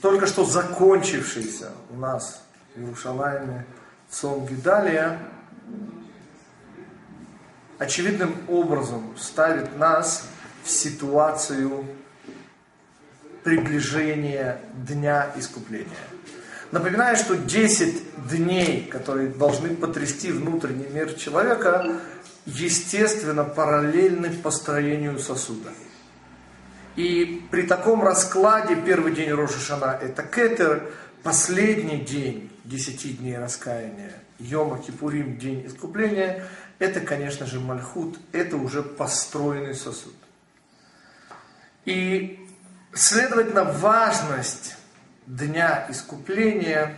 только что закончившийся у нас в Иерушалайме Цом Гидалия, очевидным образом ставит нас в ситуацию приближения Дня Искупления. Напоминаю, что 10 дней, которые должны потрясти внутренний мир человека, естественно, параллельны построению сосуда. И при таком раскладе первый день Рошашана это Кетер, последний день 10 дней раскаяния, Йома Кипурим, день искупления, это, конечно же, Мальхут, это уже построенный сосуд. И, следовательно, важность Дня Искупления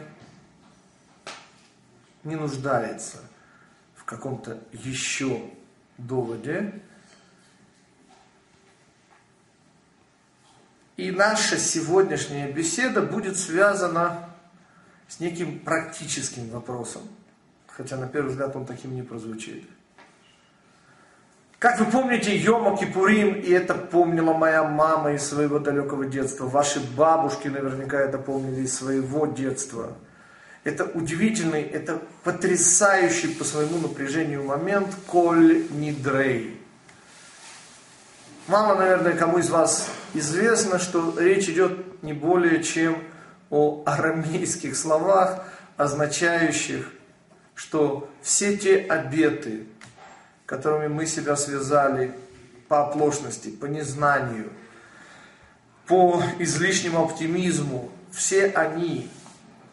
не нуждается в каком-то еще доводе. И наша сегодняшняя беседа будет связана с неким практическим вопросом, хотя на первый взгляд он таким не прозвучит. Как вы помните, Йома Кипурим, и это помнила моя мама из своего далекого детства, ваши бабушки наверняка это помнили из своего детства. Это удивительный, это потрясающий по своему напряжению момент Коль Нидрей. Мало, наверное, кому из вас известно, что речь идет не более чем о арамейских словах, означающих, что все те обеты, которыми мы себя связали по оплошности, по незнанию, по излишнему оптимизму, все они,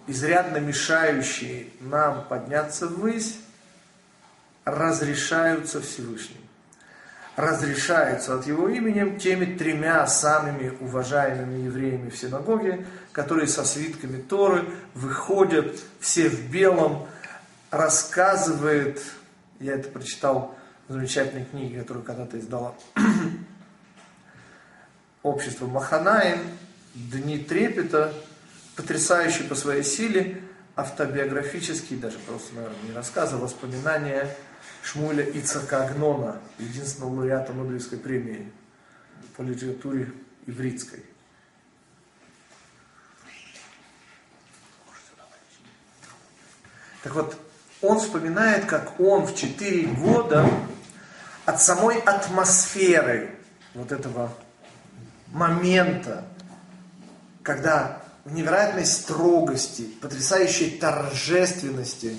изрядно мешающие нам подняться ввысь, разрешаются Всевышним. Разрешаются от его именем теми тремя самыми уважаемыми евреями в синагоге, которые со свитками Торы выходят все в белом, рассказывает, я это прочитал замечательной книги, которую когда-то издала общество Маханаем, Дни трепета, потрясающий по своей силе, автобиографический, даже просто, наверное, не рассказы, а воспоминания Шмуля Ицака Агнона, единственного лауреата Нобелевской премии по литературе ивритской. Так вот, он вспоминает, как он в 4 года от самой атмосферы вот этого момента, когда в невероятной строгости, потрясающей торжественности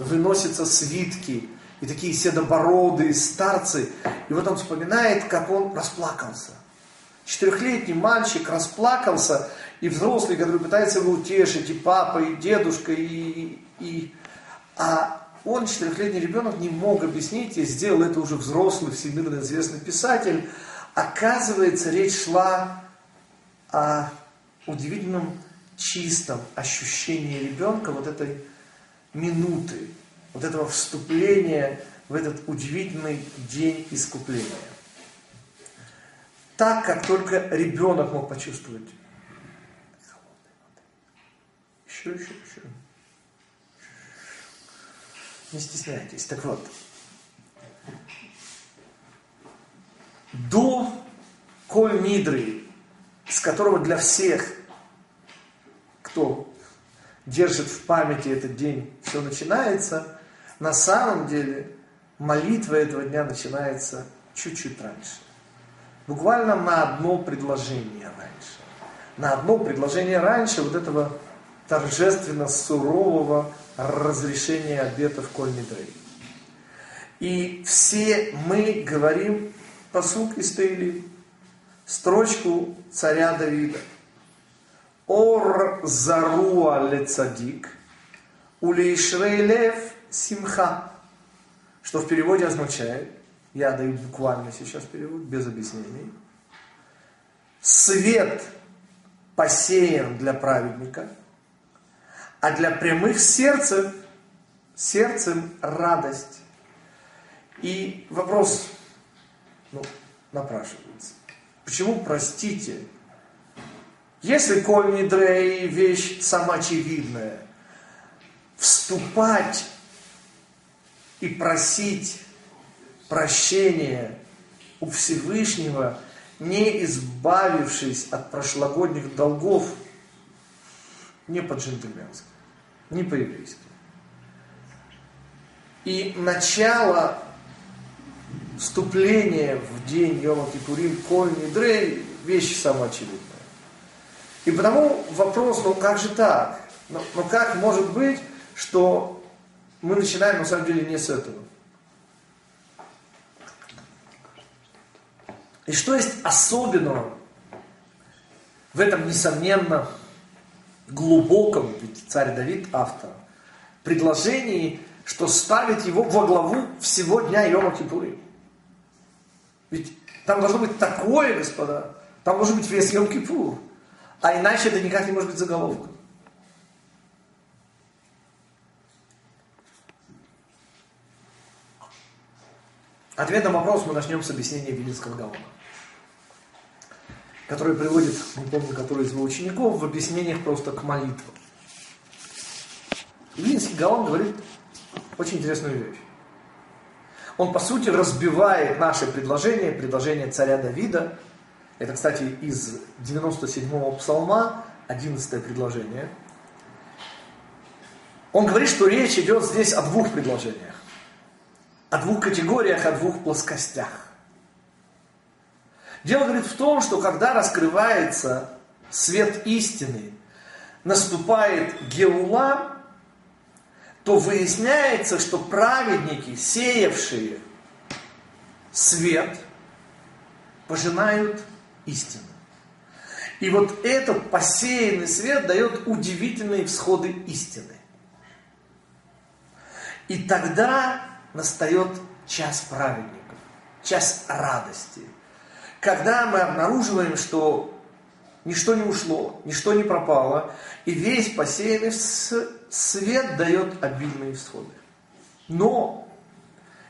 выносятся свитки и такие седобородые старцы. И вот он вспоминает, как он расплакался. Четырехлетний мальчик расплакался, и взрослый, который пытается его утешить, и папа, и дедушка, и, и... А он, четырехлетний ребенок, не мог объяснить, и сделал это уже взрослый, всемирно известный писатель. Оказывается, речь шла о удивительном чистом ощущении ребенка вот этой минуты, вот этого вступления в этот удивительный день искупления. Так, как только ребенок мог почувствовать. Еще, еще, еще. Не стесняйтесь. Так вот, до Коль Нидры, с которого для всех, кто держит в памяти этот день, все начинается, на самом деле молитва этого дня начинается чуть-чуть раньше. Буквально на одно предложение раньше. На одно предложение раньше вот этого торжественно сурового разрешения обетов Коль Нидрей. И все мы говорим посук из Таили, строчку царя Давида. Ор заруа лецадик, улейшрейлев симха. Что в переводе означает, я даю буквально сейчас перевод, без объяснений. Свет посеян для праведника – а для прямых сердцев, сердцем радость. И вопрос ну, напрашивается. Почему простите? Если коль дрей вещь самоочевидная, вступать и просить прощения у Всевышнего, не избавившись от прошлогодних долгов – не по-джентльменски, не по-еврейски. И начало вступления в день Йома Кипурим, Коль Нидрей, вещь самоочевидная. И потому вопрос, ну как же так? Ну, ну как может быть, что мы начинаем на самом деле не с этого? И что есть особенного в этом, несомненно, глубоком, ведь царь Давид автор, предложении, что ставит его во главу всего дня Йома Кипурим. Ведь там должно быть такое, господа, там должен быть весь Йом Кипур. А иначе это никак не может быть заголовком. Ответ на вопрос мы начнем с объяснения Вилинского Гаона, который приводит, не помню, который из его учеников, в объяснениях просто к молитвам. Вилинский Гаон говорит очень интересную вещь. Он, по сути, разбивает наше предложение, предложение царя Давида. Это, кстати, из 97-го псалма, 11 предложение. Он говорит, что речь идет здесь о двух предложениях о двух категориях, о двух плоскостях. Дело говорит в том, что когда раскрывается свет истины, наступает Геула, то выясняется, что праведники, сеявшие свет, пожинают истину. И вот этот посеянный свет дает удивительные всходы истины. И тогда настает час праведников, час радости. Когда мы обнаруживаем, что ничто не ушло, ничто не пропало, и весь посеянный свет дает обильные всходы. Но,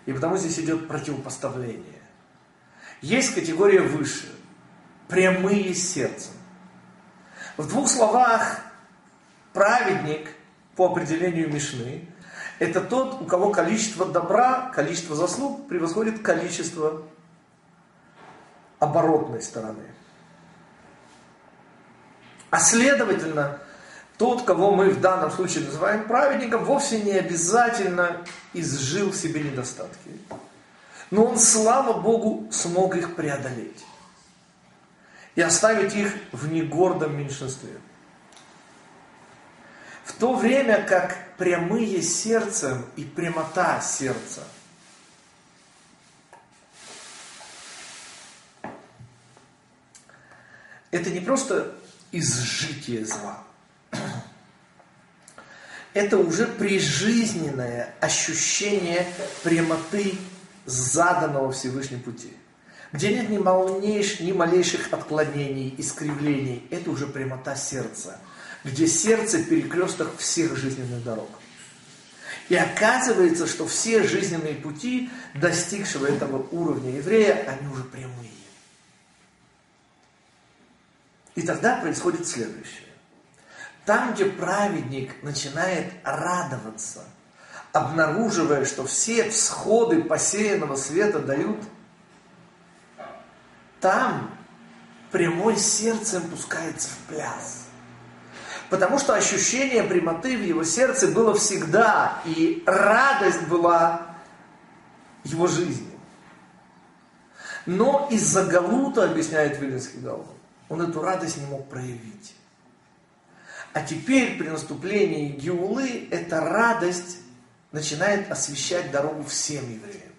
и потому здесь идет противопоставление. Есть категория выше, прямые сердцем. В двух словах, праведник по определению Мишны это тот, у кого количество добра, количество заслуг превосходит количество оборотной стороны. А следовательно, тот, кого мы в данном случае называем праведником, вовсе не обязательно изжил в себе недостатки. Но он, слава Богу, смог их преодолеть. И оставить их в негордом меньшинстве. В то время как прямые сердцем и прямота сердца это не просто изжитие зла. Это уже прижизненное ощущение прямоты заданного Всевышним пути. Где нет ни малейших, ни малейших отклонений, искривлений. Это уже прямота сердца где сердце перекресток всех жизненных дорог. И оказывается, что все жизненные пути, достигшего этого уровня еврея, они уже прямые. И тогда происходит следующее. Там, где праведник начинает радоваться, обнаруживая, что все всходы посеянного света дают, там прямой сердцем пускается в пляс. Потому что ощущение прямоты в его сердце было всегда, и радость была его жизнью. Но из-за Галута, объясняет Вилинский Гаон, он эту радость не мог проявить. А теперь при наступлении Геулы эта радость начинает освещать дорогу всем евреям.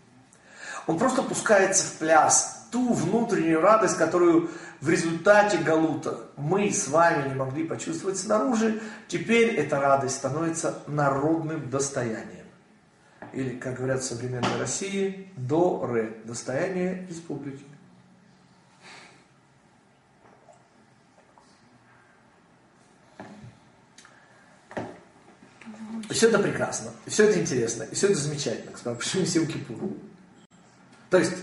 Он просто пускается в пляс, ту внутреннюю радость, которую в результате Галута мы с вами не могли почувствовать снаружи, теперь эта радость становится народным достоянием. Или, как говорят в современной России, до ре, достояние республики. Все это прекрасно, все это интересно, все это замечательно, почему Сим Кипур. То есть,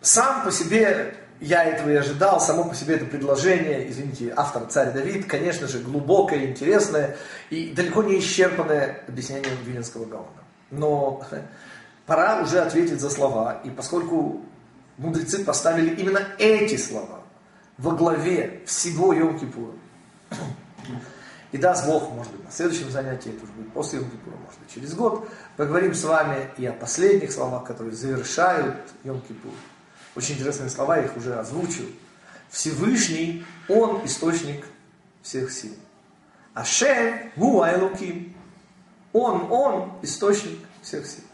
сам по себе я этого и ожидал, само по себе это предложение, извините, автор царь Давид, конечно же, глубокое, интересное и далеко не исчерпанное объяснение Виленского Гаона. Но пора уже ответить за слова, и поскольку мудрецы поставили именно эти слова во главе всего Йом-Кипура, И даст Бог, может быть, на следующем занятии, это уже будет после Йом-Кипура, может быть, через год, поговорим с вами и о последних словах, которые завершают Йом-Кипур. Очень интересные слова, я их уже озвучил. Всевышний, Он источник всех сил. Ашем гу айлуким. Он, Он источник всех сил.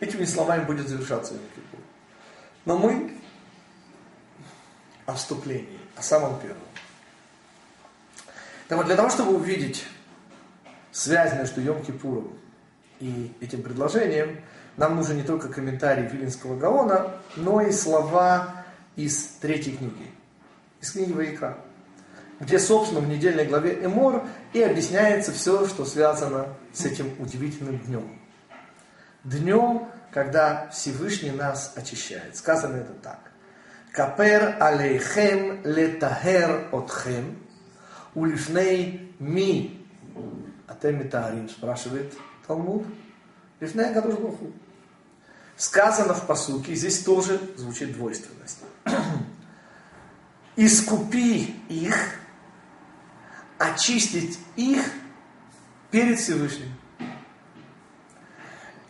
Этими словами будет завершаться Йом-Кипур. Но мы о вступлении, о самом первом. Так вот, для того, чтобы увидеть связь между Йом-Кипуром и этим предложением, нам нужен не только комментарий Вилинского Гаона, но и слова из третьей книги, из книги Ваикра, где, собственно, в недельной главе Эмор и объясняется все, что связано с этим удивительным днем. Днем, когда Всевышний нас очищает. Сказано это так. Капер алейхем летахер отхем, улифней ми. Атем метаарим, спрашивает Талмуд. Лифней Кадош Баху. Сказано в посуке, здесь тоже звучит двойственность. Искупи их, очистить их перед Всевышним.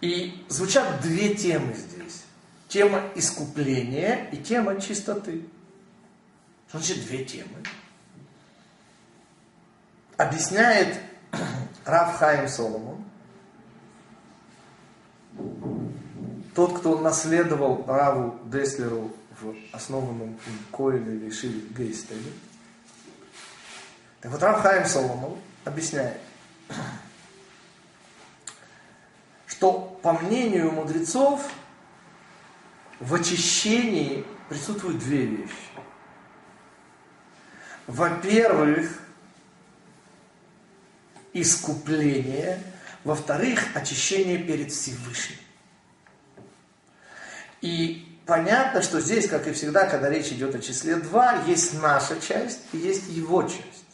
И звучат две темы здесь. Тема искупления и тема чистоты. Что значит две темы? Объясняет Рав Хаим Соломон, тот, кто наследовал Раву Деслеру в основанном им Коиле или Шиве Гейстеле. Так вот, Рав Хаим Соломон объясняет, что по мнению мудрецов в очищении присутствуют две вещи. Во-первых, искупление, во-вторых, очищение перед Всевышним. И понятно, что здесь, как и всегда, когда речь идет о числе 2, есть наша часть и есть его часть.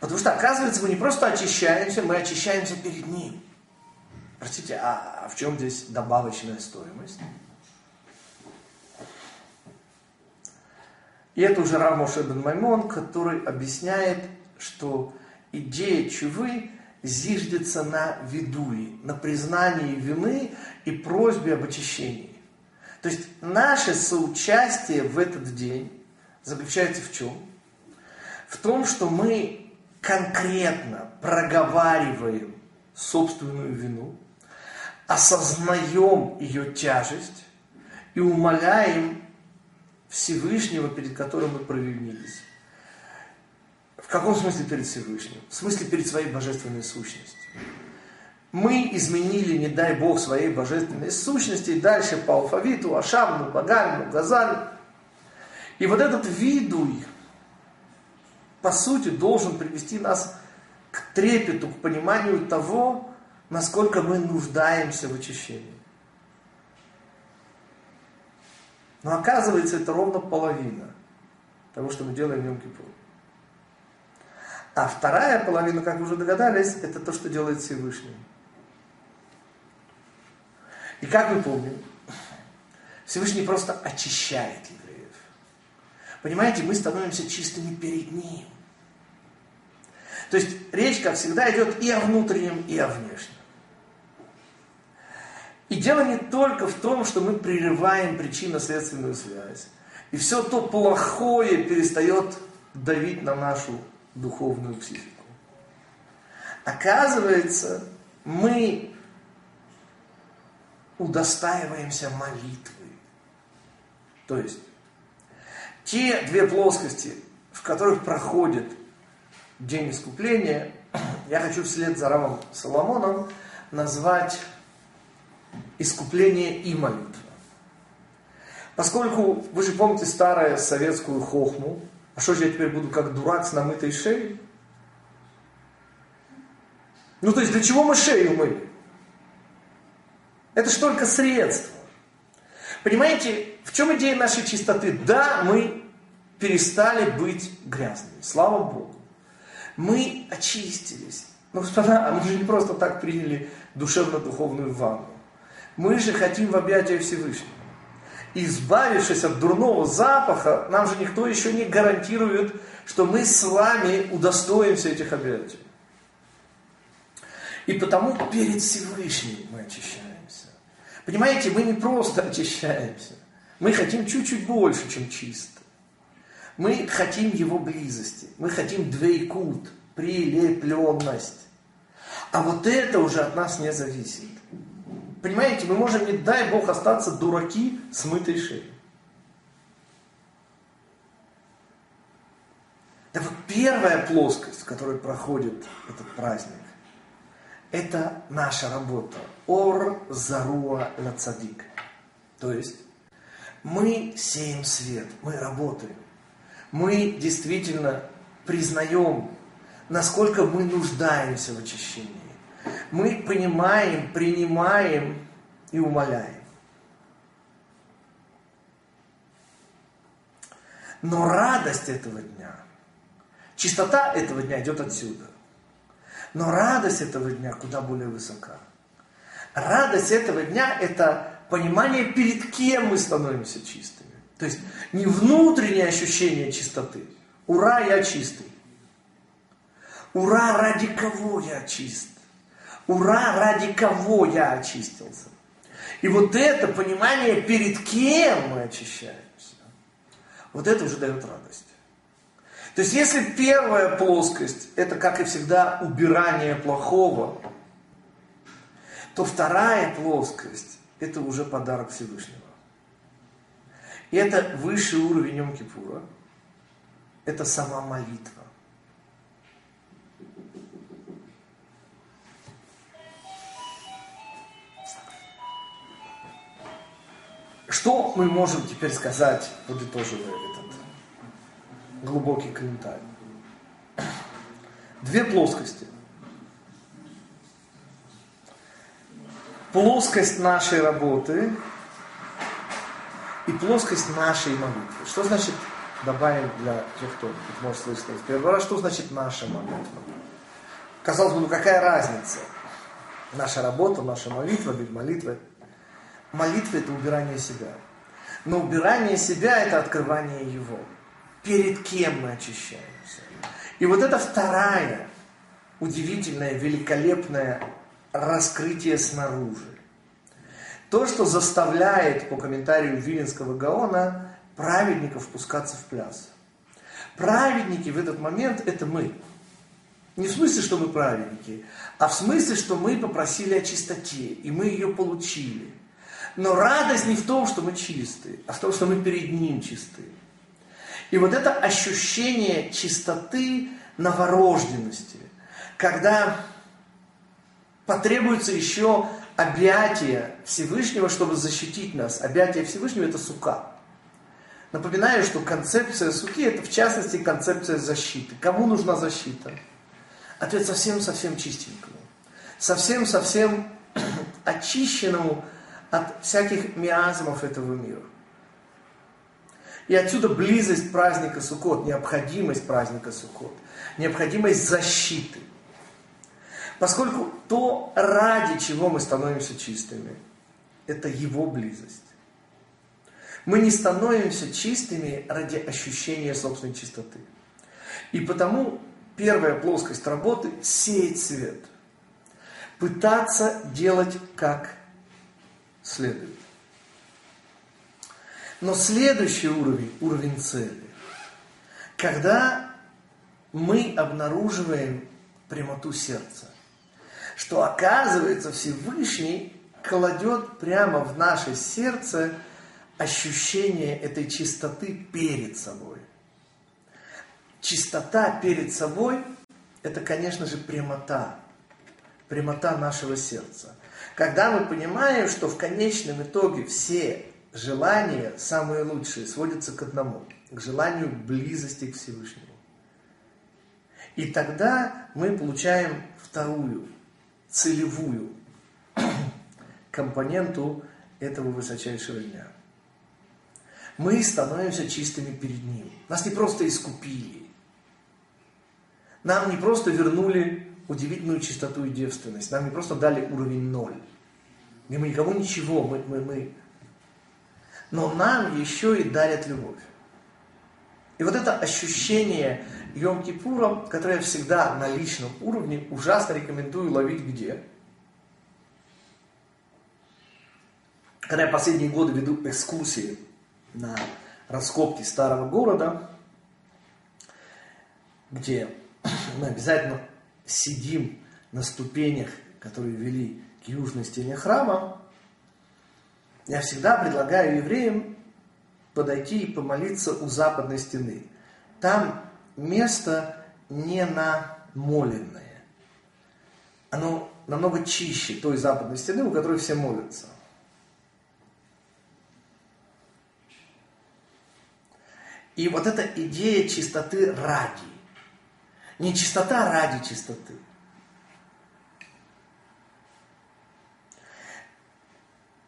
Потому что, оказывается, мы не просто очищаемся, мы очищаемся перед ним. Простите, а в чем здесь добавочная стоимость? И это уже Рамош Эбен Маймон, который объясняет, что идея чувы зиждется на видуе, на признании вины и просьбе об очищении. То есть наше соучастие в этот день заключается в чем? В том, что мы конкретно проговариваем собственную вину, осознаем ее тяжесть и умоляем Всевышнего, перед которым мы провинились. Каком смысле перед Всевышним? В смысле перед своей божественной сущностью. Мы изменили, не дай Бог, своей божественной сущности, дальше по алфавиту, Ашамну, Багальну, Газаль. И вот этот видуй, по сути, должен привести нас к трепету, к пониманию того, насколько мы нуждаемся в очищении. Но оказывается, это ровно половина того, что мы делаем в Йом-Кипур. А вторая половина, как вы уже догадались, это то, что делает Всевышний. И как мы помним, Всевышний просто очищает евреев. Понимаете, мы становимся чистыми перед Ним. То есть речь, как всегда, идет и о внутреннем, и о внешнем. И дело не только в том, что мы прерываем причинно-следственную связь. И все то плохое перестает давить на нашу духовную психику. Оказывается, мы удостаиваемся молитвы. То есть, те две плоскости, в которых проходит день искупления, я хочу вслед за Равом Соломоном назвать искупление и молитва. Поскольку, вы же помните старую советскую хохму, а что же я теперь буду как дурак с намытой шеей? Ну то есть для чего мы шею мыли? Это же только средство. Понимаете, в чем идея нашей чистоты? Да, мы перестали быть грязными, слава Богу. Мы очистились. Но, господа, а мы же не просто так приняли душевно-духовную ванну. Мы же хотим в объятия Всевышнего. Избавившись от дурного запаха, нам же никто еще не гарантирует, что мы с вами удостоимся этих обязательств. И потому перед Всевышним мы очищаемся. Понимаете, мы не просто очищаемся. Мы хотим чуть-чуть больше, чем чисто. Мы хотим его близости. Мы хотим двейкут, прилепленность. А вот это уже от нас не зависит. Понимаете, мы можем, не дай Бог, остаться дураки с мытой шеей. Да вот первая плоскость, в которой проходит этот праздник, это наша работа. Ор заруа лацадик. То есть мы сеем свет, мы работаем. Мы действительно признаем, насколько мы нуждаемся в очищении. Мы понимаем, принимаем и умоляем. Но радость этого дня, чистота этого дня идет отсюда. Но радость этого дня куда более высока. Радость этого дня – это понимание, перед кем мы становимся чистыми. То есть не внутреннее ощущение чистоты. Ура, я чистый. Ура, ради кого я чист. Ура, ради кого я очистился. И вот это понимание, перед кем мы очищаемся, вот это уже дает радость. То есть если первая плоскость, это, как и всегда, убирание плохого, то вторая плоскость, это уже подарок Всевышнего. И это высший уровень Йом-Кипура. Это сама молитва. Что мы можем теперь сказать, подытоживая этот глубокий комментарий? Две плоскости. Плоскость нашей работы и плоскость нашей молитвы. Что значит, добавим для тех, кто может слышать первый раз, что значит наша молитва? Казалось бы, ну какая разница? Наша работа, наша молитва, ведь молитва Молитва – это убирание себя. Но убирание себя – это открывание Его. Перед кем мы очищаемся. И вот это вторая удивительное, великолепное раскрытие снаружи. То, что заставляет, по комментарию Виленского Гаона, праведников пускаться в пляс. Праведники в этот момент – это мы. Не в смысле, что мы праведники, а в смысле, что мы попросили о чистоте, и мы ее получили. Но радость не в том, что мы чистые, а в том, что мы перед Ним чистые. И вот это ощущение чистоты новорожденности, когда потребуется еще объятие Всевышнего, чтобы защитить нас. Объятие Всевышнего – это сука. Напоминаю, что концепция суки – это в частности концепция защиты. Кому нужна защита? Ответ совсем-совсем чистенькому. Совсем-совсем очищенному от всяких миазмов этого мира. И отсюда близость праздника Суккот, необходимость праздника Суккот, необходимость защиты. Поскольку то, ради чего мы становимся чистыми, это его близость. Мы не становимся чистыми ради ощущения собственной чистоты. И потому первая плоскость работы – сеять свет. Пытаться делать как следует. Но следующий уровень, уровень цели, когда мы обнаруживаем прямоту сердца, что оказывается Всевышний кладет прямо в наше сердце ощущение этой чистоты перед собой. Чистота перед собой – это, конечно же, прямота, прямота нашего сердца. Когда мы понимаем, что в конечном итоге все желания, самые лучшие, сводятся к одному, к желанию близости к Всевышнему. И тогда мы получаем вторую, целевую компоненту этого высочайшего дня. Мы становимся чистыми перед Ним. Нас не просто искупили. Нам не просто вернули удивительную чистоту и девственность. Нам не просто дали уровень ноль. И мы никому ничего, мы, мы, мы. но нам еще и дарят любовь. И вот это ощущение Йом-Кипура, которое я всегда на личном уровне ужасно рекомендую ловить где? Когда я последние годы веду экскурсии на раскопки старого города, где мы обязательно сидим на ступенях, которые вели к южной стене храма, я всегда предлагаю евреям подойти и помолиться у западной стены. Там место не намоленное. Оно намного чище той западной стены, у которой все молятся. И вот эта идея чистоты ради. Не чистота ради чистоты.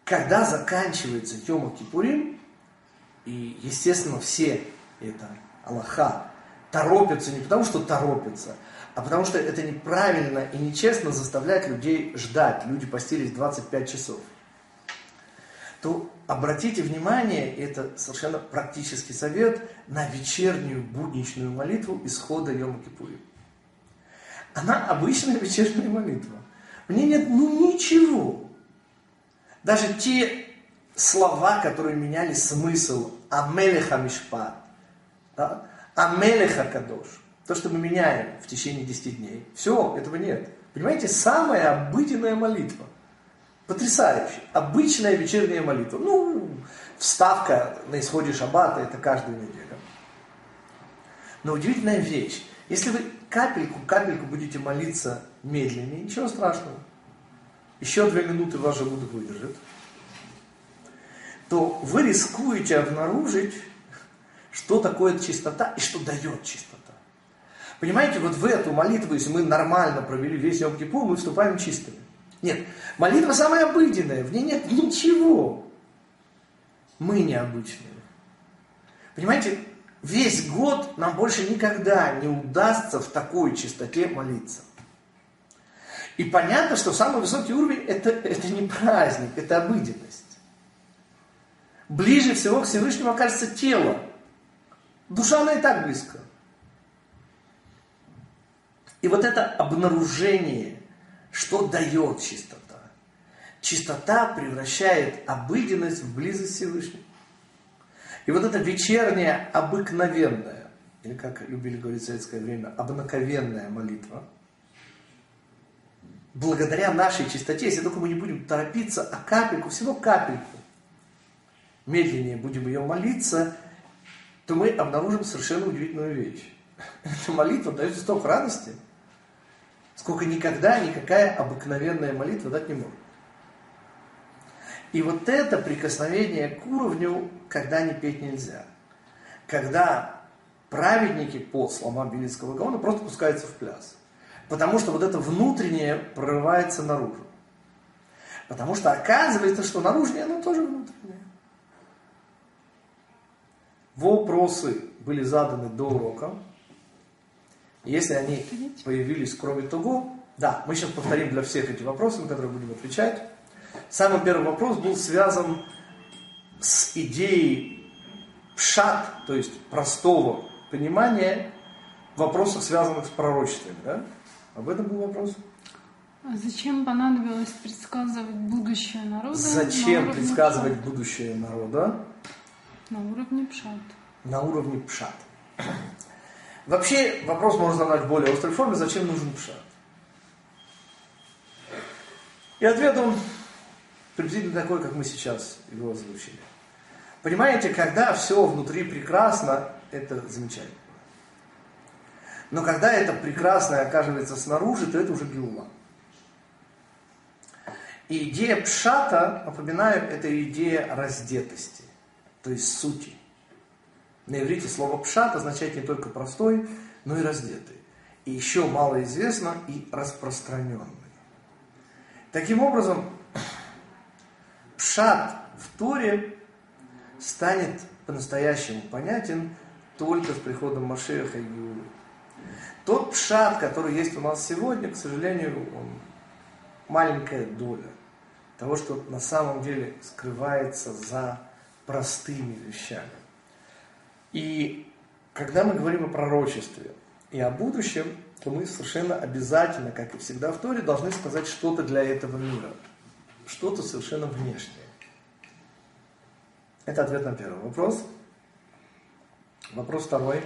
Когда заканчивается Йома Кипурим, и, естественно, все это Аллаха торопятся не потому, что торопятся, а потому что это неправильно и нечестно заставлять людей ждать. Люди постились 25 часов. То обратите внимание, это совершенно практический совет, на вечернюю будничную молитву исхода Йома Кипури. Она обычная вечерняя молитва. В ней нет ну ничего. Даже те слова, которые меняли смысл Амелеха Мишпат, да? Амелеха Кадош, то, что мы меняем в течение 10 дней, все, этого нет. Понимаете, самая обыденная молитва. Потрясающе. Обычная вечерняя молитва. Ну, вставка на исходе шаббата, это каждую неделю. Но удивительная вещь. Если вы капельку, капельку будете молиться медленнее, ничего страшного. Еще две минуты ваш желудок выдержит то вы рискуете обнаружить, что такое чистота и что дает чистота. Понимаете, вот в эту молитву, если мы нормально провели весь Йом Кипур, мы вступаем чистыми. Нет, молитва самая обыденная, в ней нет ничего. Мы необычные. Понимаете, весь год нам больше никогда не удастся в такой чистоте молиться. И понятно, что самый высокий уровень это, это не праздник, это обыденность ближе всего к Всевышнему окажется тело. Душа, она и так близко. И вот это обнаружение, что дает чистота. Чистота превращает обыденность в близость Всевышнего. И вот это вечерняя обыкновенная, или как любили говорить в советское время, обнаковенная молитва, благодаря нашей чистоте, если только мы не будем торопиться, а капельку, всего капельку, медленнее будем ее молиться, то мы обнаружим совершенно удивительную вещь. Эта молитва дает столько радости, сколько никогда никакая обыкновенная молитва дать не может. И вот это прикосновение к уровню, когда не петь нельзя. Когда праведники по словам Белинского Гаона просто пускаются в пляс. Потому что вот это внутреннее прорывается наружу. Потому что оказывается, что наружнее, оно тоже внутреннее. Вопросы были заданы до урока. Если они появились кроме того, да, мы сейчас повторим для всех эти вопросы, на которые будем отвечать. Самый первый вопрос был связан с идеей пшат, то есть простого понимания вопросов, связанных с пророчествами. Да? Об этом был вопрос. А зачем понадобилось предсказывать будущее народа? Зачем предсказывать будущее народа? На уровне пшат. На уровне пшат. Вообще вопрос можно задать в более острой форме, зачем нужен пшат? И ответ он приблизительно такой, как мы сейчас его озвучили. Понимаете, когда все внутри прекрасно, это замечательно. Но когда это прекрасное оказывается снаружи, то это уже гилма. И идея пшата, напоминаю, это идея раздетости то есть сути. На иврите слово пшат означает не только простой, но и раздетый. И еще малоизвестно и распространенный. Таким образом, пшат в Торе станет по-настоящему понятен только с приходом Машеха и Геулы. Тот пшат, который есть у нас сегодня, к сожалению, он маленькая доля того, что на самом деле скрывается за простыми вещами. И когда мы говорим о пророчестве и о будущем, то мы совершенно обязательно, как и всегда в Торе, должны сказать что-то для этого мира. Что-то совершенно внешнее. Это ответ на первый вопрос. Вопрос второй.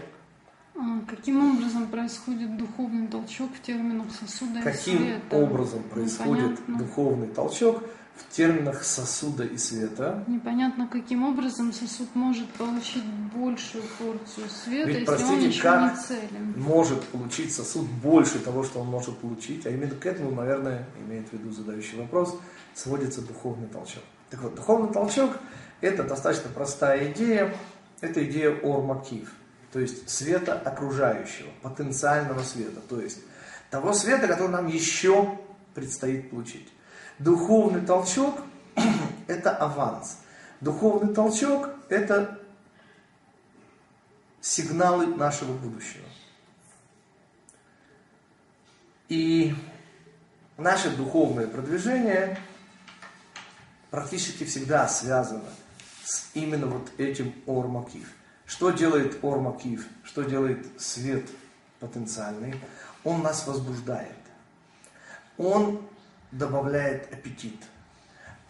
А Каким образом происходит духовный толчок в терминах сосуда Каким и света? образом происходит Непонятно. духовный толчок в терминах сосуда и света? Непонятно, каким образом сосуд может получить большую порцию света, Ведь, если он простите, еще как не целен. может получить сосуд больше того, что он может получить, а именно к этому, наверное, имеет в виду задающий вопрос, сводится духовный толчок. Так вот, духовный толчок – это достаточно простая идея, это идея ормакив, то есть света окружающего, потенциального света, то есть того света, который нам еще предстоит получить. Духовный толчок – это аванс. Духовный толчок – это сигналы нашего будущего. И наше духовное продвижение практически всегда связано с именно вот этим ормакив. Что делает ормакив? Что делает свет потенциальный? Он нас возбуждает. Он добавляет аппетит.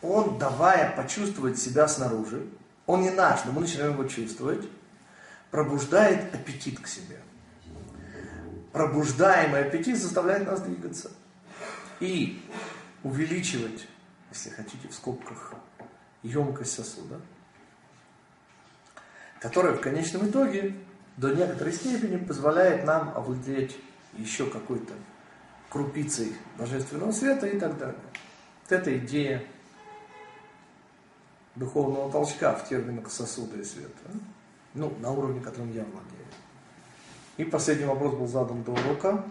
Он, давая почувствовать себя снаружи, он не наш, но мы начинаем его чувствовать, пробуждает аппетит к себе. Пробуждаемый аппетит заставляет нас двигаться. И увеличивать, если хотите, в скобках, емкость сосуда, которая в конечном итоге до некоторой степени позволяет нам овладеть еще какой-то крупицей божественного света и так далее. Вот эта идея духовного толчка в терминах сосуда и света. Ну, на уровне, которым я владею. И последний вопрос был задан до урока.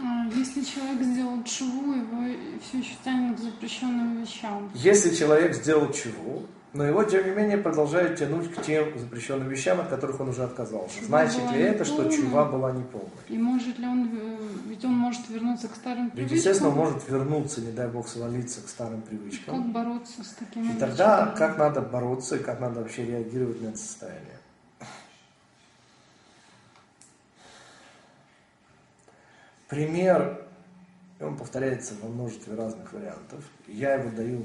А, Если человек сделал чуву, его все еще тянет к запрещенным вещам. Если человек сделал чего, но его, тем не менее, продолжает тянуть к тем запрещенным вещам, от которых он уже отказался. Значит ли это, что чува была неполной? И может ли он, э, ведь он может вернуться к старым Ведь, привычкам? естественно, он может вернуться, не дай бог, свалиться к старым Как привычкам. бороться с такими И тогда вещами? как надо бороться и как надо вообще реагировать на это состояние? Пример, и он повторяется во множестве разных вариантов. Я его даю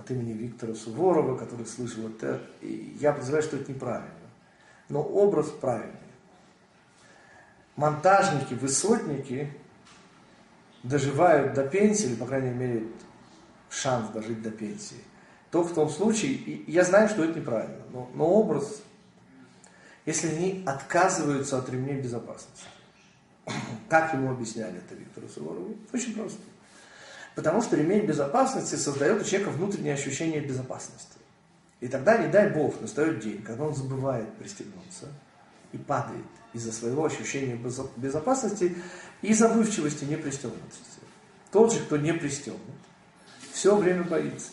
от имени Виктора Суворова, который слышал это, и я подозреваю, что это неправильно. Но образ правильный. Монтажники, высотники доживают до пенсии, или, по крайней мере, шанс дожить до пенсии. Только в том случае, и я знаю, что это неправильно, но, но образ, если они отказываются от ремней безопасности. Как ему объясняли это Виктору Суворову? Очень просто. Потому что ремень безопасности создает у человека внутреннее ощущение безопасности. И тогда, не дай Бог, настает день, когда он забывает пристегнуться и падает из-за своего ощущения безо- безопасности и забывчивости непристегнутости. Тот же, кто не пристегнут, все время боится.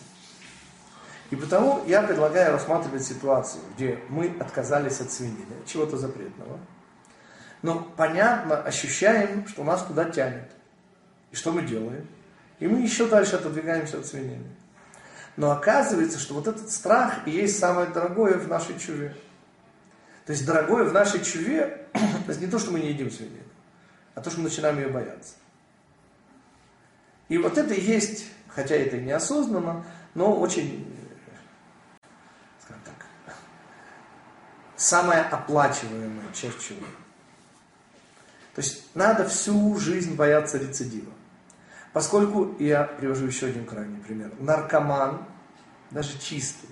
И потому я предлагаю рассматривать ситуацию, где мы отказались от свинины, чего-то запретного, но понятно ощущаем, что нас куда тянет. И что мы делаем? И мы еще дальше отодвигаемся от свинины. Но оказывается, что вот этот страх и есть самое дорогое в нашей чуве. То есть дорогое в нашей чуве, это не то, что мы не едим свинину, а то, что мы начинаем ее бояться. И вот это и есть, хотя это и неосознанно, но очень, скажем так, самая оплачиваемая часть чувы. То есть надо всю жизнь бояться рецидива. Поскольку, я привожу еще один крайний пример, наркоман, даже чистый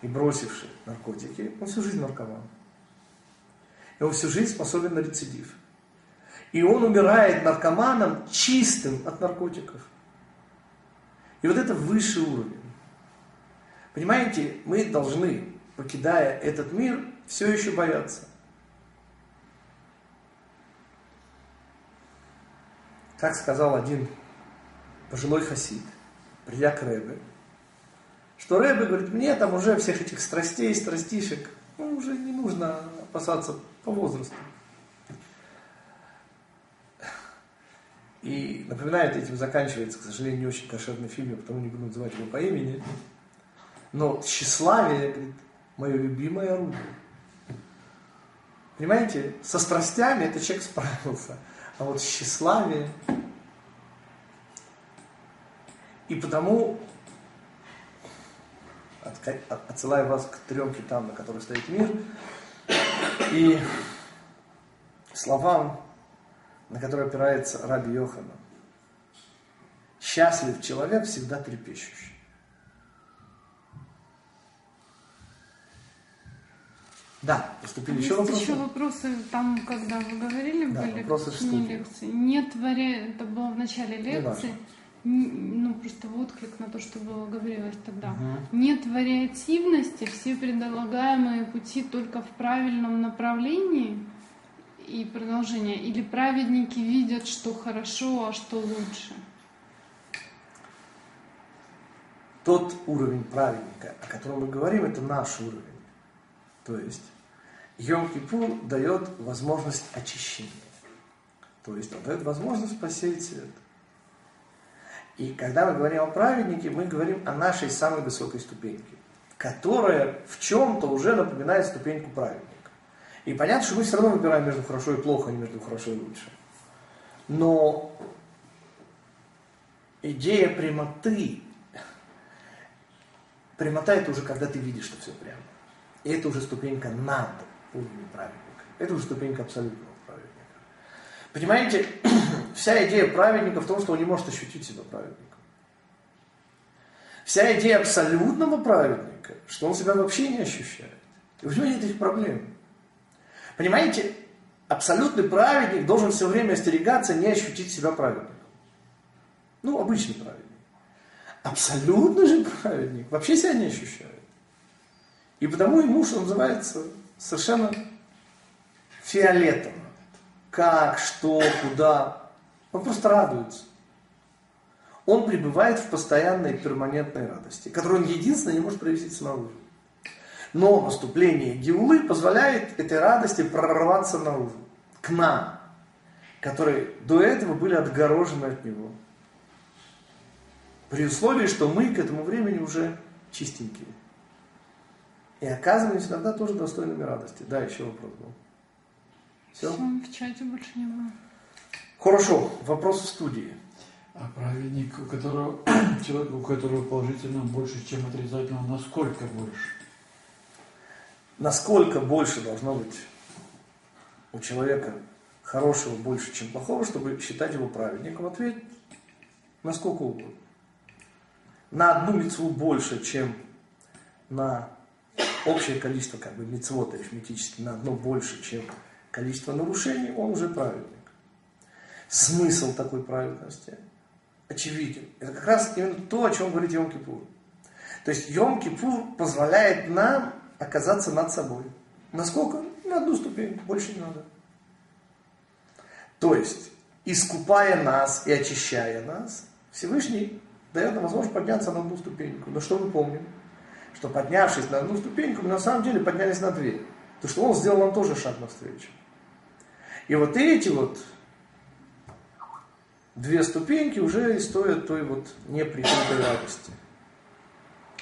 и бросивший наркотики, он всю жизнь наркоман. И он всю жизнь способен на рецидив. И он умирает наркоманом чистым от наркотиков. И вот это высший уровень. Понимаете, мы должны, покидая этот мир, все еще бояться. Как сказал один пожилой хасид, придя к Рэбе, что Рэбе говорит, мне там уже всех этих страстей, страстишек, ну, уже не нужно опасаться по возрасту. И напоминает, этим заканчивается, к сожалению, не очень кошерный фильм, я потому не буду называть его по имени. Но тщеславие, говорит, мое любимое орудие. Понимаете, со страстями этот человек справился, а вот тщеславие. И потому отсылаю вас к трем китам, на которых стоит мир, и словам, на которые опирается Раби Йохана. Счастлив человек, всегда трепещущий. Да, поступили Есть еще вопросы? еще вопросы, там, когда вы говорили, да, были вопросы в лекции. Нет варианта, это было в начале лекции. Ну, просто в отклик на то, что было говорилось тогда. Угу. Нет вариативности, все предлагаемые пути только в правильном направлении и продолжение. Или праведники видят, что хорошо, а что лучше. Тот уровень праведника, о котором мы говорим, это наш уровень. То есть Йом-Кипур дает возможность очищения. То есть он дает возможность посеять свет. И когда мы говорим о праведнике, мы говорим о нашей самой высокой ступеньке, которая в чем-то уже напоминает ступеньку праведника. И понятно, что мы все равно выбираем между хорошо и плохо, а не между хорошо и лучше. Но идея прямоты, прямота это уже когда ты видишь, что все прямо. И это уже ступенька над уровнем праведника. Это уже ступенька абсолютного. Понимаете, вся идея праведника в том, что он не может ощутить себя праведником. Вся идея абсолютного праведника, что он себя вообще не ощущает. И у него нет этих проблем. Понимаете, абсолютный праведник должен все время остерегаться не ощутить себя праведником. Ну, обычный праведник. Абсолютный же праведник вообще себя не ощущает. И потому ему, что называется, совершенно фиолетово. Как, что, куда. Он просто радуется. Он пребывает в постоянной перманентной радости, которую он единственно не может проявить снаружи. Но наступление Геулы позволяет этой радости прорваться наружу, к нам, которые до этого были отгорожены от него. При условии, что мы к этому времени уже чистенькие. И оказывались иногда тоже достойными радости. Да, еще вопрос был. Все? Все, в чате больше не было. Хорошо, вопрос в студии. А праведник, у которого, человек, у которого положительно больше, чем отрицательно, насколько больше? Насколько больше должно быть у человека хорошего больше, чем плохого, чтобы считать его праведником? Ответь, насколько угодно. На одну мецву больше, чем на общее количество как бы мецвод арифметически на одно больше, чем количество нарушений, он уже праведник. Смысл такой праведности очевиден. Это как раз именно то, о чем говорит Йом-Кипур. То есть Йом-Кипур позволяет нам оказаться над собой. Насколько? На одну ступень, больше не надо. То есть, искупая нас и очищая нас, Всевышний дает нам возможность подняться на одну ступеньку. Но что мы помним? что поднявшись на одну ступеньку, мы на самом деле поднялись на две. То, что он сделал нам тоже шаг навстречу. И вот эти вот две ступеньки уже и стоят той вот неприкрытой радости.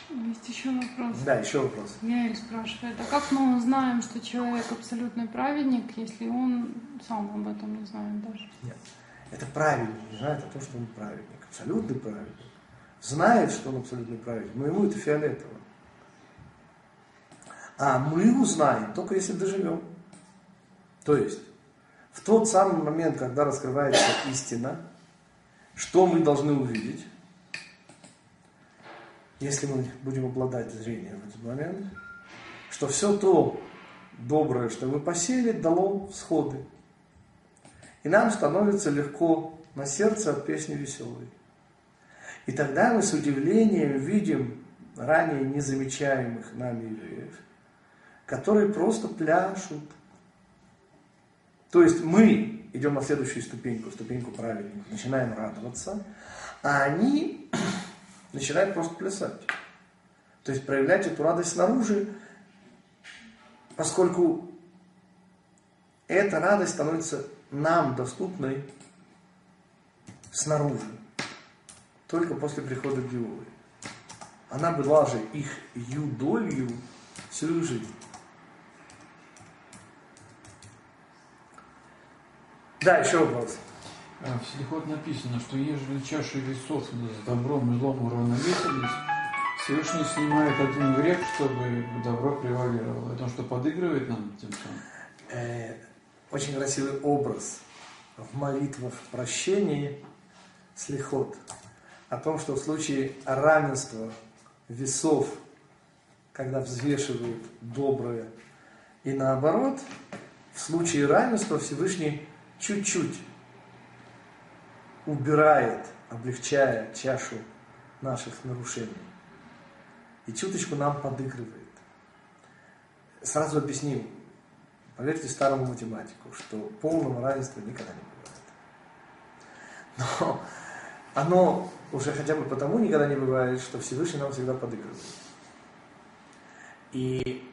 Есть еще вопрос. Да, еще вопрос. Яэль спрашивает, а как мы узнаем, что человек абсолютный праведник, если он сам об этом не знает даже? Нет. Это праведник, не знает о том, что он праведник. Абсолютный праведник. Знает, что он абсолютный праведник, но ему это фиолетово. А мы узнаем только если доживем. То есть, в тот самый момент, когда раскрывается истина, что мы должны увидеть, если мы будем обладать зрением в этот момент, что все то доброе, что мы посеяли, дало всходы. И нам становится легко на сердце от песни веселой. И тогда мы с удивлением видим ранее незамечаемых нами евреев – которые просто пляшут. То есть мы идем на следующую ступеньку, ступеньку правильную, начинаем радоваться, а они начинают просто плясать. То есть проявлять эту радость снаружи, поскольку эта радость становится нам доступной снаружи, только после прихода Геулы. она была же их юдолью всю жизнь. Да, еще вопрос. А В Селихот написано, что ежели чаши весов с добром и злом уравновесились, Всевышний снимает один грех, чтобы добро превалировало. Это что, подыгрывает нам тем самым? Э, очень красивый образ в молитвах прощении слихот о том, что в случае равенства весов, когда взвешивают доброе и наоборот, в случае равенства Всевышний чуть-чуть убирает, облегчая чашу наших нарушений. И чуточку нам подыгрывает. Сразу объясним, поверьте старому математику, что полного равенства никогда не бывает. Но оно уже хотя бы потому никогда не бывает, что Всевышний нам всегда подыгрывает. И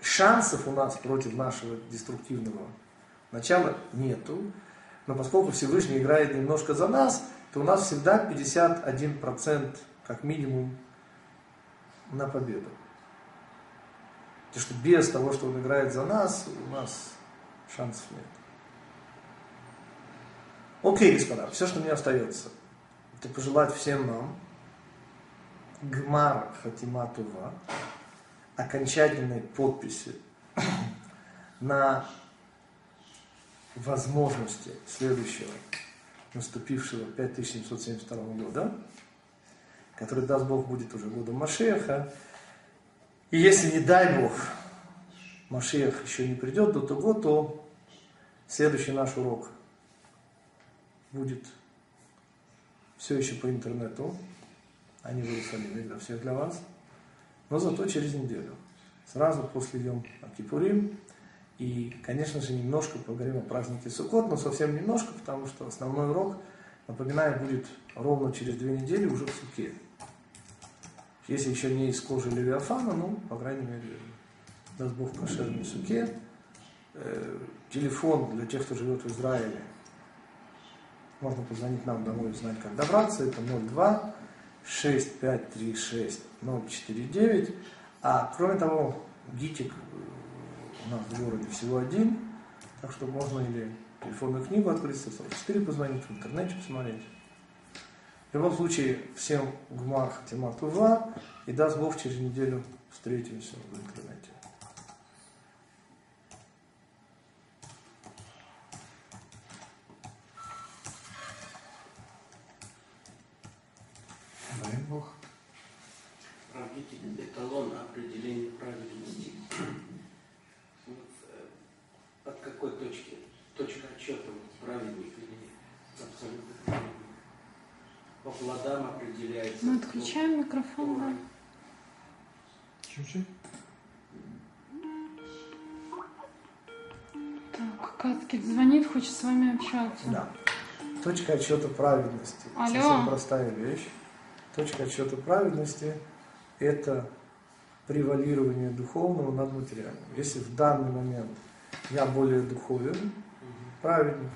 шансов у нас против нашего деструктивного начала нету, но поскольку Всевышний играет немножко за нас, то у нас всегда 51% как минимум на победу. Потому что без того, что он играет за нас, у нас шансов нет. Окей, господа, все, что мне остается, это пожелать всем нам Гмар Хатиматува, окончательной подписи на возможности следующего, наступившего 5772 года, который, даст Бог, будет уже годом Машеха. И если, не дай Бог, Машех еще не придет до того, то следующий наш урок будет все еще по интернету, а не в Иерусалиме, для всех для вас, но зато через неделю, сразу после Йом Акипурим, и, конечно же, немножко поговорим о празднике Суккот, но совсем немножко, потому что основной урок, напоминаю, будет ровно через две недели уже в Суке. Если еще не из кожи Левиафана, ну, по крайней мере, даст Бог в Суке. Э, телефон для тех, кто живет в Израиле, можно позвонить нам домой и узнать, как добраться. Это 02 6536 049. А кроме того, ГИТИК у нас в городе всего один, так что можно или телефонную книгу открыть, 144 позвонить, в интернете посмотреть. В любом случае, всем Гумар Хатима Тува, и даст Бог через неделю встретимся в интернете. Дай Бог. Правитель эталон определения правильности. Вот, э, от какой точки, точка отчета вот, праведник или абсолютно праведник? По плодам определяется. Мы отключаем микрофон, да? Чуть-чуть. Так, Каткин звонит, хочет с вами общаться. Да. Точка отсчета праведности. Алло. Совсем простая вещь. Точка отсчета праведности – это превалирование духовного над материальным. Если в данный момент я более духовен, праведник,